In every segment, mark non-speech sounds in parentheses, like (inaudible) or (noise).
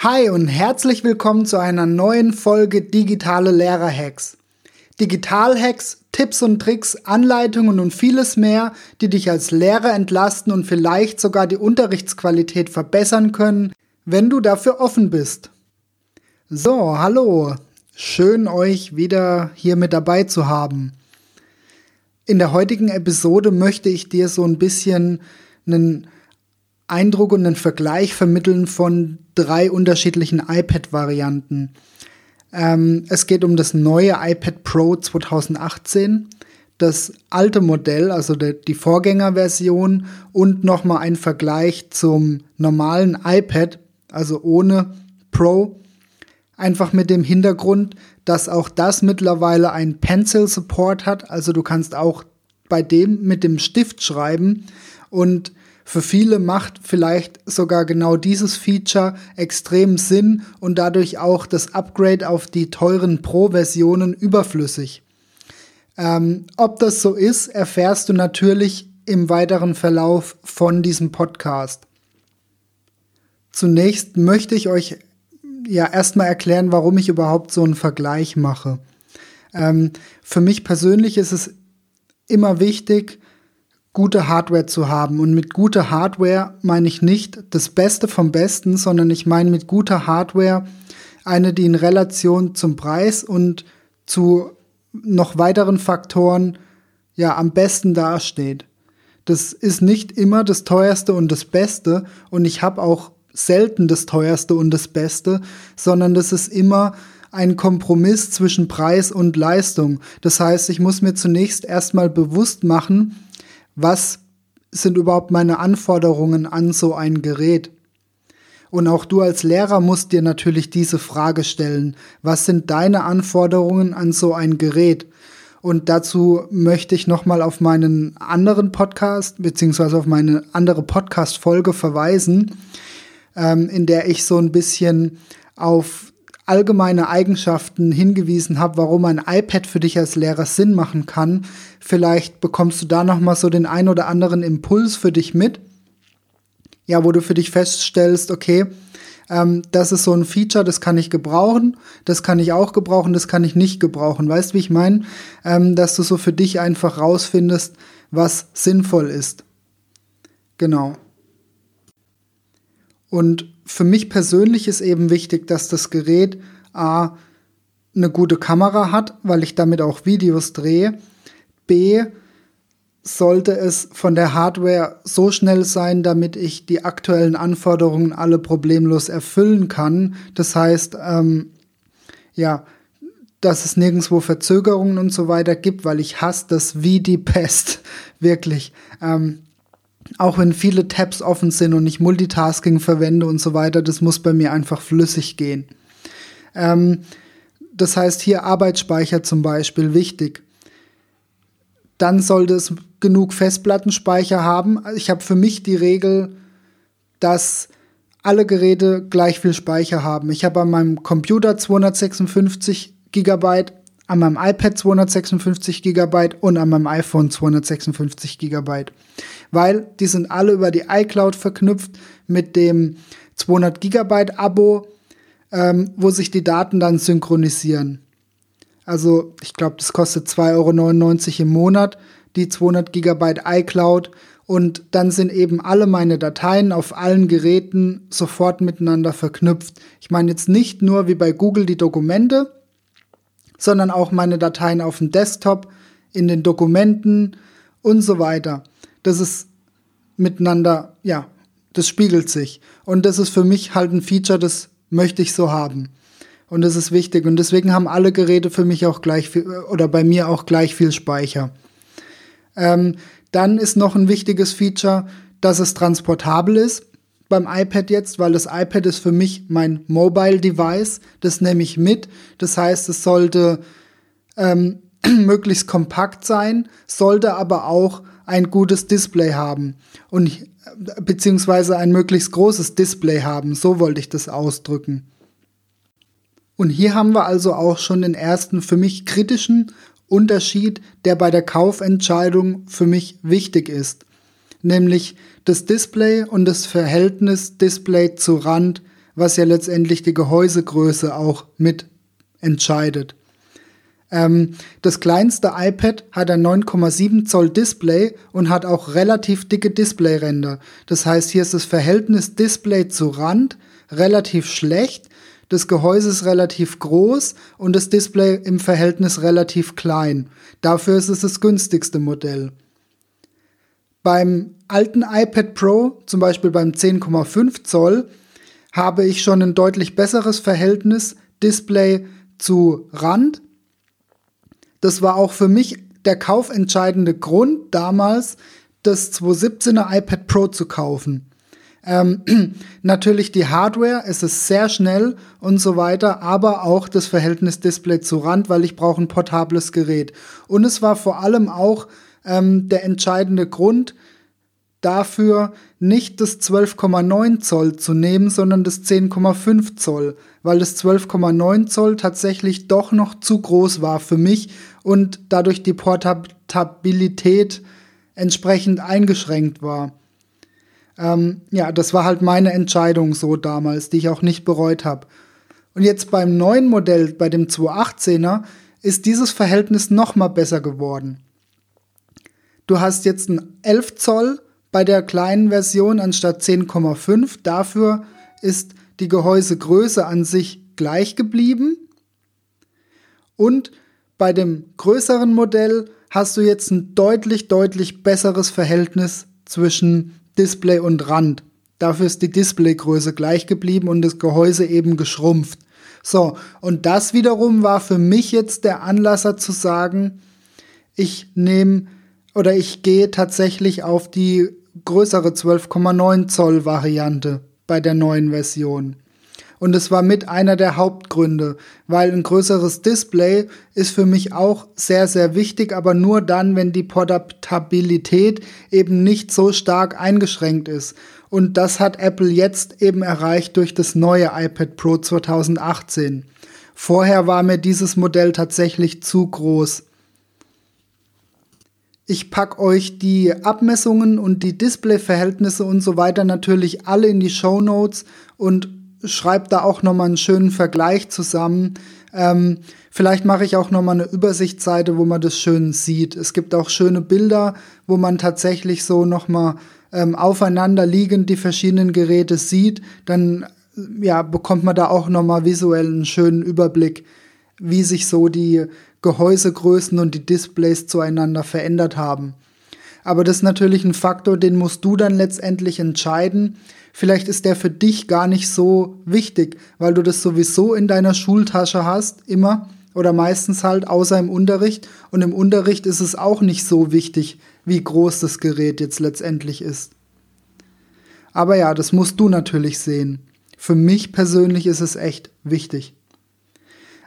Hi und herzlich willkommen zu einer neuen Folge Digitale Lehrer-Hacks. Digital-Hacks, Tipps und Tricks, Anleitungen und vieles mehr, die dich als Lehrer entlasten und vielleicht sogar die Unterrichtsqualität verbessern können, wenn du dafür offen bist. So, hallo. Schön euch wieder hier mit dabei zu haben. In der heutigen Episode möchte ich dir so ein bisschen einen Eindruck und einen Vergleich vermitteln von drei unterschiedlichen iPad-Varianten. Ähm, es geht um das neue iPad Pro 2018, das alte Modell, also de, die Vorgängerversion und nochmal ein Vergleich zum normalen iPad, also ohne Pro. Einfach mit dem Hintergrund, dass auch das mittlerweile ein Pencil Support hat, also du kannst auch bei dem mit dem Stift schreiben und für viele macht vielleicht sogar genau dieses Feature extrem Sinn und dadurch auch das Upgrade auf die teuren Pro-Versionen überflüssig. Ähm, ob das so ist, erfährst du natürlich im weiteren Verlauf von diesem Podcast. Zunächst möchte ich euch ja erstmal erklären, warum ich überhaupt so einen Vergleich mache. Ähm, für mich persönlich ist es immer wichtig, gute Hardware zu haben. Und mit guter Hardware meine ich nicht das Beste vom Besten, sondern ich meine mit guter Hardware eine, die in Relation zum Preis und zu noch weiteren Faktoren ja am besten dasteht. Das ist nicht immer das teuerste und das Beste und ich habe auch selten das teuerste und das Beste, sondern das ist immer ein Kompromiss zwischen Preis und Leistung. Das heißt, ich muss mir zunächst erstmal bewusst machen, was sind überhaupt meine Anforderungen an so ein Gerät? Und auch du als Lehrer musst dir natürlich diese Frage stellen. Was sind deine Anforderungen an so ein Gerät? Und dazu möchte ich nochmal auf meinen anderen Podcast, beziehungsweise auf meine andere Podcast-Folge verweisen, ähm, in der ich so ein bisschen auf allgemeine Eigenschaften hingewiesen habe, warum ein iPad für dich als Lehrer Sinn machen kann. Vielleicht bekommst du da noch mal so den ein oder anderen Impuls für dich mit. Ja, wo du für dich feststellst, okay, ähm, das ist so ein Feature, das kann ich gebrauchen, das kann ich auch gebrauchen, das kann ich nicht gebrauchen. Weißt du, wie ich meine? Ähm, dass du so für dich einfach rausfindest, was sinnvoll ist. Genau. Und für mich persönlich ist eben wichtig, dass das Gerät A eine gute Kamera hat, weil ich damit auch Videos drehe. B sollte es von der Hardware so schnell sein, damit ich die aktuellen Anforderungen alle problemlos erfüllen kann. Das heißt, ähm, ja, dass es nirgendwo Verzögerungen und so weiter gibt, weil ich hasse das wie die Pest. (laughs) Wirklich. Ähm, auch wenn viele Tabs offen sind und ich Multitasking verwende und so weiter, das muss bei mir einfach flüssig gehen. Ähm, das heißt hier Arbeitsspeicher zum Beispiel wichtig. Dann sollte es genug Festplattenspeicher haben. Ich habe für mich die Regel, dass alle Geräte gleich viel Speicher haben. Ich habe an meinem Computer 256 Gigabyte, an meinem iPad 256 GB und an meinem iPhone 256 GB. Weil die sind alle über die iCloud verknüpft mit dem 200 GB Abo, ähm, wo sich die Daten dann synchronisieren. Also ich glaube, das kostet 2,99 Euro im Monat, die 200 GB iCloud. Und dann sind eben alle meine Dateien auf allen Geräten sofort miteinander verknüpft. Ich meine jetzt nicht nur wie bei Google die Dokumente, sondern auch meine Dateien auf dem Desktop, in den Dokumenten und so weiter. Das ist miteinander, ja, das spiegelt sich. Und das ist für mich halt ein Feature, das möchte ich so haben. Und das ist wichtig. Und deswegen haben alle Geräte für mich auch gleich viel, oder bei mir auch gleich viel Speicher. Ähm, dann ist noch ein wichtiges Feature, dass es transportabel ist beim iPad jetzt, weil das iPad ist für mich mein Mobile Device. Das nehme ich mit. Das heißt, es sollte ähm, (clears throat) möglichst kompakt sein, sollte aber auch ein gutes Display haben und beziehungsweise ein möglichst großes Display haben. So wollte ich das ausdrücken. Und hier haben wir also auch schon den ersten für mich kritischen Unterschied, der bei der Kaufentscheidung für mich wichtig ist nämlich das Display und das Verhältnis Display zu Rand, was ja letztendlich die Gehäusegröße auch mit entscheidet. Ähm, das kleinste iPad hat ein 9,7 Zoll Display und hat auch relativ dicke Displayränder. Das heißt, hier ist das Verhältnis Display zu Rand relativ schlecht. Das Gehäuse ist relativ groß und das Display im Verhältnis relativ klein. Dafür ist es das günstigste Modell. Beim alten iPad Pro, zum Beispiel beim 10,5 Zoll, habe ich schon ein deutlich besseres Verhältnis Display zu Rand das war auch für mich der kaufentscheidende Grund damals, das 2017er iPad Pro zu kaufen. Ähm, (clears throat) natürlich die Hardware, es ist sehr schnell und so weiter, aber auch das Verhältnis Display zu Rand, weil ich brauche ein portables Gerät. Und es war vor allem auch ähm, der entscheidende Grund, dafür nicht das 12,9 Zoll zu nehmen, sondern das 10,5 Zoll, weil das 12,9 Zoll tatsächlich doch noch zu groß war für mich und dadurch die Portabilität entsprechend eingeschränkt war. Ähm, ja, das war halt meine Entscheidung so damals, die ich auch nicht bereut habe. Und jetzt beim neuen Modell, bei dem 218er, ist dieses Verhältnis noch mal besser geworden. Du hast jetzt ein 11 Zoll bei der kleinen Version anstatt 10,5. Dafür ist die Gehäusegröße an sich gleich geblieben. Und bei dem größeren Modell hast du jetzt ein deutlich, deutlich besseres Verhältnis zwischen Display und Rand. Dafür ist die Displaygröße gleich geblieben und das Gehäuse eben geschrumpft. So, und das wiederum war für mich jetzt der Anlasser zu sagen, ich nehme oder ich gehe tatsächlich auf die größere 12,9 Zoll Variante bei der neuen Version. Und es war mit einer der Hauptgründe, weil ein größeres Display ist für mich auch sehr, sehr wichtig, aber nur dann, wenn die Portabilität eben nicht so stark eingeschränkt ist. Und das hat Apple jetzt eben erreicht durch das neue iPad Pro 2018. Vorher war mir dieses Modell tatsächlich zu groß. Ich pack euch die Abmessungen und die Displayverhältnisse und so weiter natürlich alle in die Show Notes und schreibe da auch nochmal einen schönen Vergleich zusammen. Ähm, vielleicht mache ich auch nochmal eine Übersichtsseite, wo man das schön sieht. Es gibt auch schöne Bilder, wo man tatsächlich so nochmal ähm, aufeinander liegend die verschiedenen Geräte sieht. Dann ja, bekommt man da auch nochmal visuell einen schönen Überblick, wie sich so die Gehäusegrößen und die Displays zueinander verändert haben. Aber das ist natürlich ein Faktor, den musst du dann letztendlich entscheiden. Vielleicht ist der für dich gar nicht so wichtig, weil du das sowieso in deiner Schultasche hast, immer oder meistens halt, außer im Unterricht. Und im Unterricht ist es auch nicht so wichtig, wie groß das Gerät jetzt letztendlich ist. Aber ja, das musst du natürlich sehen. Für mich persönlich ist es echt wichtig.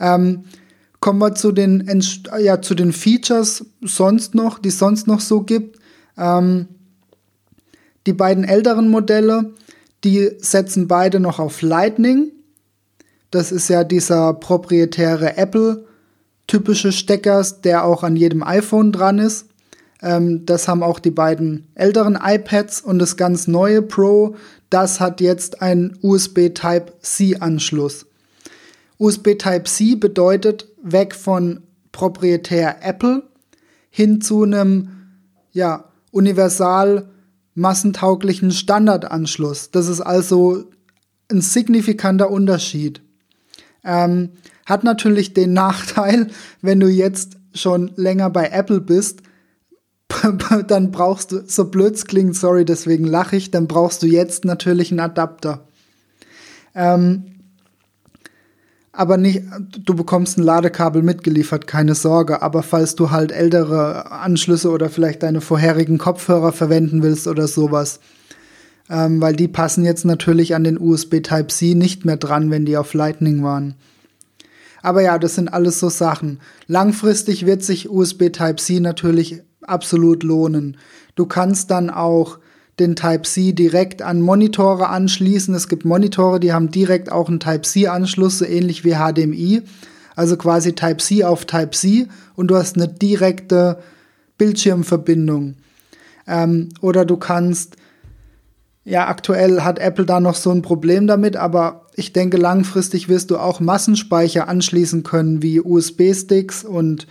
Ähm, Kommen wir zu den, ja, zu den Features sonst noch, die es sonst noch so gibt. Ähm, die beiden älteren Modelle, die setzen beide noch auf Lightning. Das ist ja dieser proprietäre Apple-typische Stecker, der auch an jedem iPhone dran ist. Ähm, das haben auch die beiden älteren iPads und das ganz neue Pro, das hat jetzt einen USB Type-C-Anschluss. USB Type-C bedeutet weg von proprietär Apple hin zu einem ja, universal massentauglichen Standardanschluss. Das ist also ein signifikanter Unterschied. Ähm, hat natürlich den Nachteil, wenn du jetzt schon länger bei Apple bist, (laughs) dann brauchst du, so blöd klingt, sorry, deswegen lache ich, dann brauchst du jetzt natürlich einen Adapter. Ähm, aber nicht, du bekommst ein Ladekabel mitgeliefert, keine Sorge. Aber falls du halt ältere Anschlüsse oder vielleicht deine vorherigen Kopfhörer verwenden willst oder sowas, ähm, weil die passen jetzt natürlich an den USB Type-C nicht mehr dran, wenn die auf Lightning waren. Aber ja, das sind alles so Sachen. Langfristig wird sich USB Type-C natürlich absolut lohnen. Du kannst dann auch den Type-C direkt an Monitore anschließen. Es gibt Monitore, die haben direkt auch einen Type-C-Anschluss, so ähnlich wie HDMI. Also quasi Type-C auf Type-C und du hast eine direkte Bildschirmverbindung. Ähm, oder du kannst, ja, aktuell hat Apple da noch so ein Problem damit, aber ich denke, langfristig wirst du auch Massenspeicher anschließen können, wie USB-Sticks und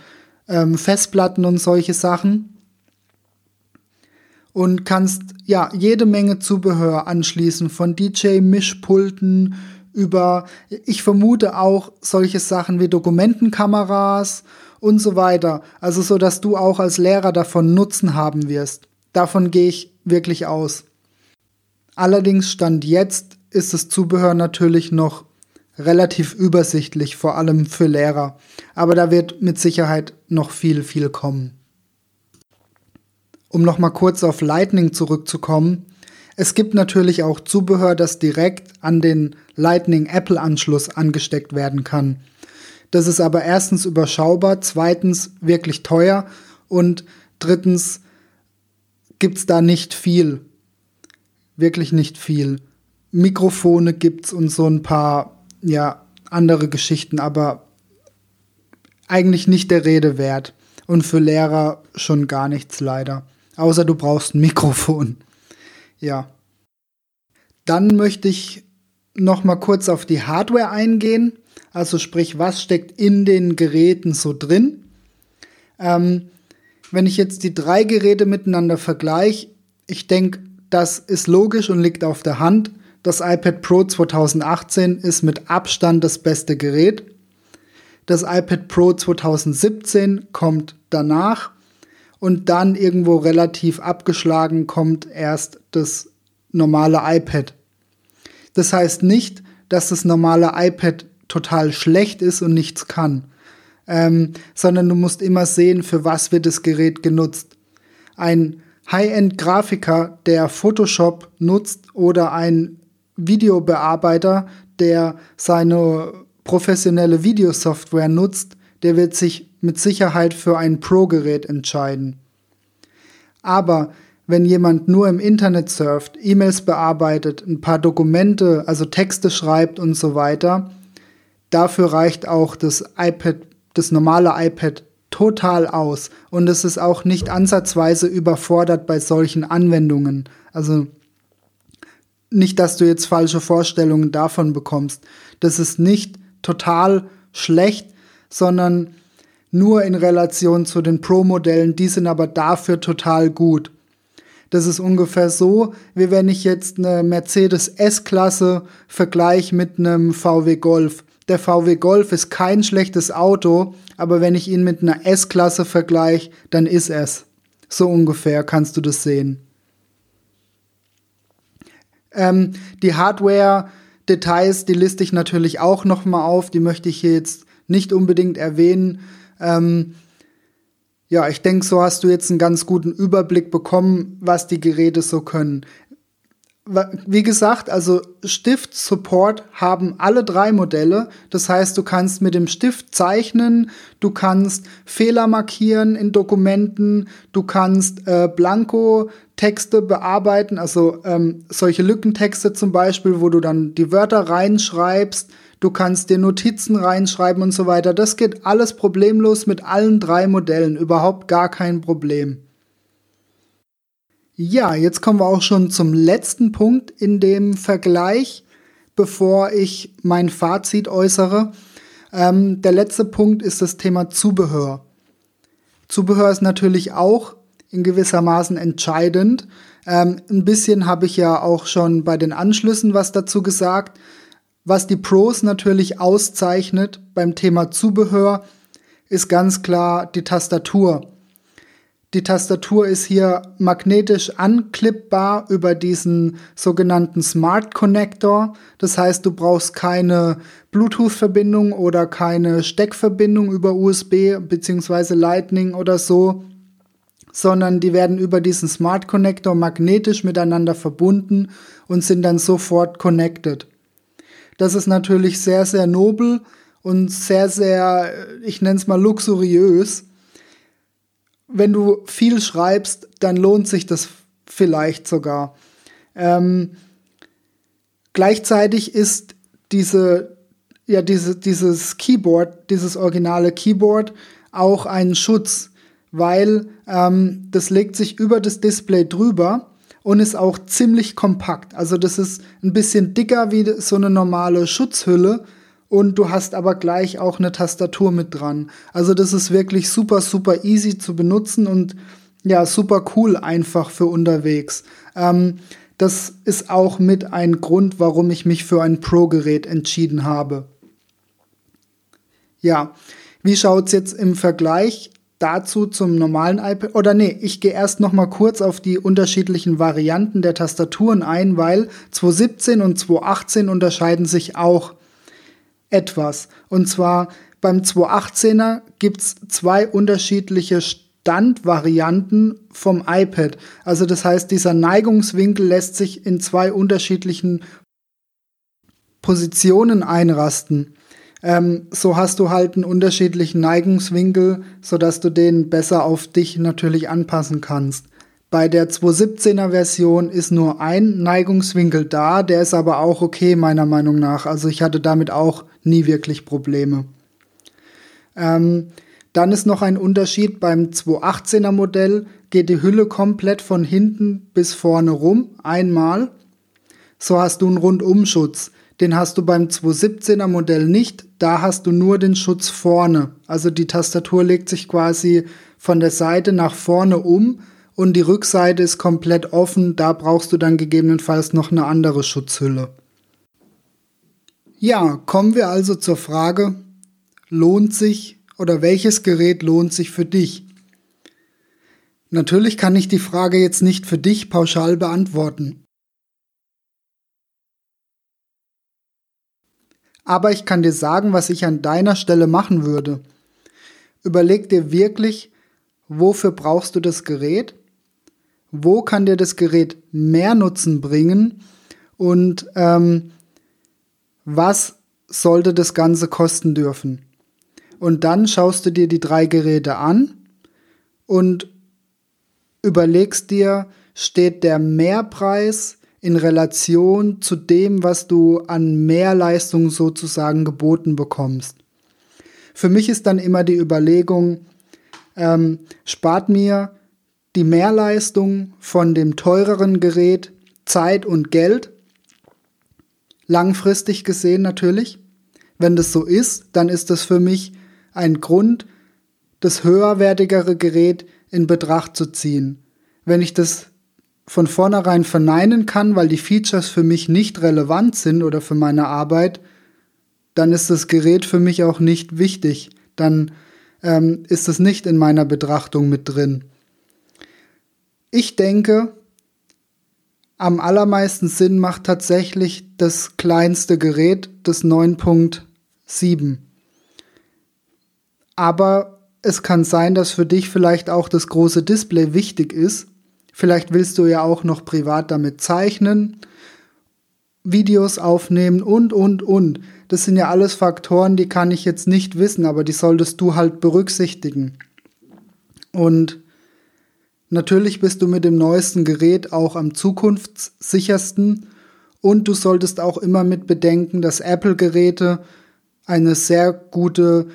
ähm, Festplatten und solche Sachen. Und kannst ja jede Menge Zubehör anschließen, von DJ-Mischpulten über, ich vermute auch solche Sachen wie Dokumentenkameras und so weiter. Also so, dass du auch als Lehrer davon Nutzen haben wirst. Davon gehe ich wirklich aus. Allerdings stand jetzt ist das Zubehör natürlich noch relativ übersichtlich, vor allem für Lehrer. Aber da wird mit Sicherheit noch viel, viel kommen. Um noch mal kurz auf Lightning zurückzukommen. Es gibt natürlich auch Zubehör, das direkt an den Lightning Apple Anschluss angesteckt werden kann. Das ist aber erstens überschaubar, zweitens wirklich teuer und drittens gibt's da nicht viel. Wirklich nicht viel. Mikrofone gibt's und so ein paar, ja, andere Geschichten, aber eigentlich nicht der Rede wert. Und für Lehrer schon gar nichts leider. Außer du brauchst ein Mikrofon. Ja. Dann möchte ich noch mal kurz auf die Hardware eingehen. Also sprich, was steckt in den Geräten so drin? Ähm, wenn ich jetzt die drei Geräte miteinander vergleiche, ich denke, das ist logisch und liegt auf der Hand. Das iPad Pro 2018 ist mit Abstand das beste Gerät. Das iPad Pro 2017 kommt danach und dann irgendwo relativ abgeschlagen kommt erst das normale iPad. Das heißt nicht, dass das normale iPad total schlecht ist und nichts kann, ähm, sondern du musst immer sehen, für was wird das Gerät genutzt. Ein High-End-Grafiker, der Photoshop nutzt oder ein Videobearbeiter, der seine professionelle Videosoftware nutzt, der wird sich mit Sicherheit für ein Pro-Gerät entscheiden. Aber wenn jemand nur im Internet surft, E-Mails bearbeitet, ein paar Dokumente, also Texte schreibt und so weiter, dafür reicht auch das iPad, das normale iPad total aus. Und es ist auch nicht ansatzweise überfordert bei solchen Anwendungen. Also nicht, dass du jetzt falsche Vorstellungen davon bekommst. Das ist nicht total schlecht, sondern nur in Relation zu den Pro-Modellen. Die sind aber dafür total gut. Das ist ungefähr so, wie wenn ich jetzt eine Mercedes S-Klasse vergleiche mit einem VW Golf. Der VW Golf ist kein schlechtes Auto, aber wenn ich ihn mit einer S-Klasse vergleiche, dann ist es. So ungefähr kannst du das sehen. Ähm, die Hardware-Details, die liste ich natürlich auch noch mal auf. Die möchte ich hier jetzt nicht unbedingt erwähnen. Ähm, ja, ich denke, so hast du jetzt einen ganz guten Überblick bekommen, was die Geräte so können wie gesagt, also Stift-Support haben alle drei Modelle. Das heißt, du kannst mit dem Stift zeichnen, du kannst Fehler markieren in Dokumenten, du kannst äh, Blanko-Texte bearbeiten, also ähm, solche Lückentexte zum Beispiel, wo du dann die Wörter reinschreibst, du kannst dir Notizen reinschreiben und so weiter. Das geht alles problemlos mit allen drei Modellen, überhaupt gar kein Problem. Ja, jetzt kommen wir auch schon zum letzten Punkt in dem Vergleich, bevor ich mein Fazit äußere. Ähm, der letzte Punkt ist das Thema Zubehör. Zubehör ist natürlich auch in gewissermaßen entscheidend. Ähm, ein bisschen habe ich ja auch schon bei den Anschlüssen was dazu gesagt. Was die Pros natürlich auszeichnet beim Thema Zubehör, ist ganz klar die Tastatur. Die Tastatur ist hier magnetisch anklippbar über diesen sogenannten Smart Connector. Das heißt, du brauchst keine Bluetooth-Verbindung oder keine Steckverbindung über USB bzw. Lightning oder so, sondern die werden über diesen Smart Connector magnetisch miteinander verbunden und sind dann sofort connected. Das ist natürlich sehr, sehr nobel und sehr, sehr, ich nenne es mal luxuriös wenn du viel schreibst, dann lohnt sich das vielleicht sogar. Ähm, gleichzeitig ist diese, ja, diese, dieses Keyboard, dieses originale Keyboard auch ein Schutz, weil ähm, das legt sich über das Display drüber und ist auch ziemlich kompakt. Also das ist ein bisschen dicker wie so eine normale Schutzhülle und du hast aber gleich auch eine Tastatur mit dran. Also das ist wirklich super, super easy zu benutzen und ja, super cool einfach für unterwegs. Ähm, das ist auch mit ein Grund, warum ich mich für ein Pro-Gerät entschieden habe. Ja, wie schaut es jetzt im Vergleich dazu zum normalen iPad? Oder nee, ich gehe erst noch mal kurz auf die unterschiedlichen Varianten der Tastaturen ein, weil 217 und 218 unterscheiden sich auch etwas. Und zwar beim 218er gibt es zwei unterschiedliche Standvarianten vom iPad. Also das heißt, dieser Neigungswinkel lässt sich in zwei unterschiedlichen Positionen einrasten. Ähm, so hast du halt einen unterschiedlichen Neigungswinkel, sodass du den besser auf dich natürlich anpassen kannst. Bei der 217er Version ist nur ein Neigungswinkel da, der ist aber auch okay meiner Meinung nach. Also ich hatte damit auch nie wirklich Probleme. Ähm, dann ist noch ein Unterschied beim 218er Modell geht die Hülle komplett von hinten bis vorne rum, einmal. So hast du einen Rundumschutz. Den hast du beim 217er Modell nicht, da hast du nur den Schutz vorne. Also die Tastatur legt sich quasi von der Seite nach vorne um und die Rückseite ist komplett offen, da brauchst du dann gegebenenfalls noch eine andere Schutzhülle. Ja, kommen wir also zur Frage, lohnt sich oder welches Gerät lohnt sich für dich? Natürlich kann ich die Frage jetzt nicht für dich pauschal beantworten. Aber ich kann dir sagen, was ich an deiner Stelle machen würde. Überleg dir wirklich, wofür brauchst du das Gerät? Wo kann dir das Gerät mehr Nutzen bringen? Und ähm, was sollte das Ganze kosten dürfen? Und dann schaust du dir die drei Geräte an und überlegst dir, steht der Mehrpreis in Relation zu dem, was du an Mehrleistung sozusagen geboten bekommst. Für mich ist dann immer die Überlegung, ähm, spart mir die Mehrleistung von dem teureren Gerät Zeit und Geld, langfristig gesehen natürlich. Wenn das so ist, dann ist das für mich ein Grund, das höherwertigere Gerät in Betracht zu ziehen. Wenn ich das von vornherein verneinen kann, weil die Features für mich nicht relevant sind oder für meine Arbeit, dann ist das Gerät für mich auch nicht wichtig. Dann ähm, ist es nicht in meiner Betrachtung mit drin. Ich denke, am allermeisten Sinn macht tatsächlich das kleinste Gerät, das 9.7. Aber es kann sein, dass für dich vielleicht auch das große Display wichtig ist. Vielleicht willst du ja auch noch privat damit zeichnen, Videos aufnehmen und, und, und. Das sind ja alles Faktoren, die kann ich jetzt nicht wissen, aber die solltest du halt berücksichtigen. Und natürlich bist du mit dem neuesten Gerät auch am zukunftssichersten und du solltest auch immer mit bedenken, dass Apple-Geräte eine sehr gute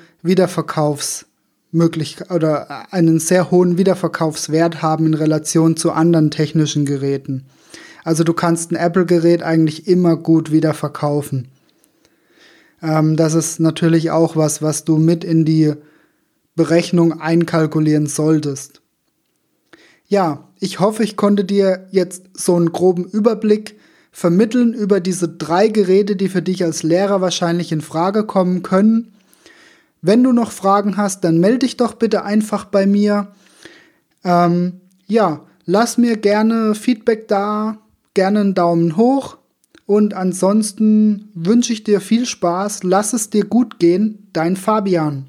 Wiederverkaufsmöglichkeit oder einen sehr hohen Wiederverkaufswert haben in Relation zu anderen technischen Geräten. Also du kannst ein Apple-Gerät eigentlich immer gut wiederverkaufen. Ähm, das ist natürlich auch was, was du mit in die Berechnung einkalkulieren solltest. Ja, ich hoffe, ich konnte dir jetzt so einen groben Überblick vermitteln über diese drei Geräte, die für dich als Lehrer wahrscheinlich in Frage kommen können. Wenn du noch Fragen hast, dann melde dich doch bitte einfach bei mir. Ähm, ja, lass mir gerne Feedback da, gerne einen Daumen hoch. Und ansonsten wünsche ich dir viel Spaß, lass es dir gut gehen, dein Fabian.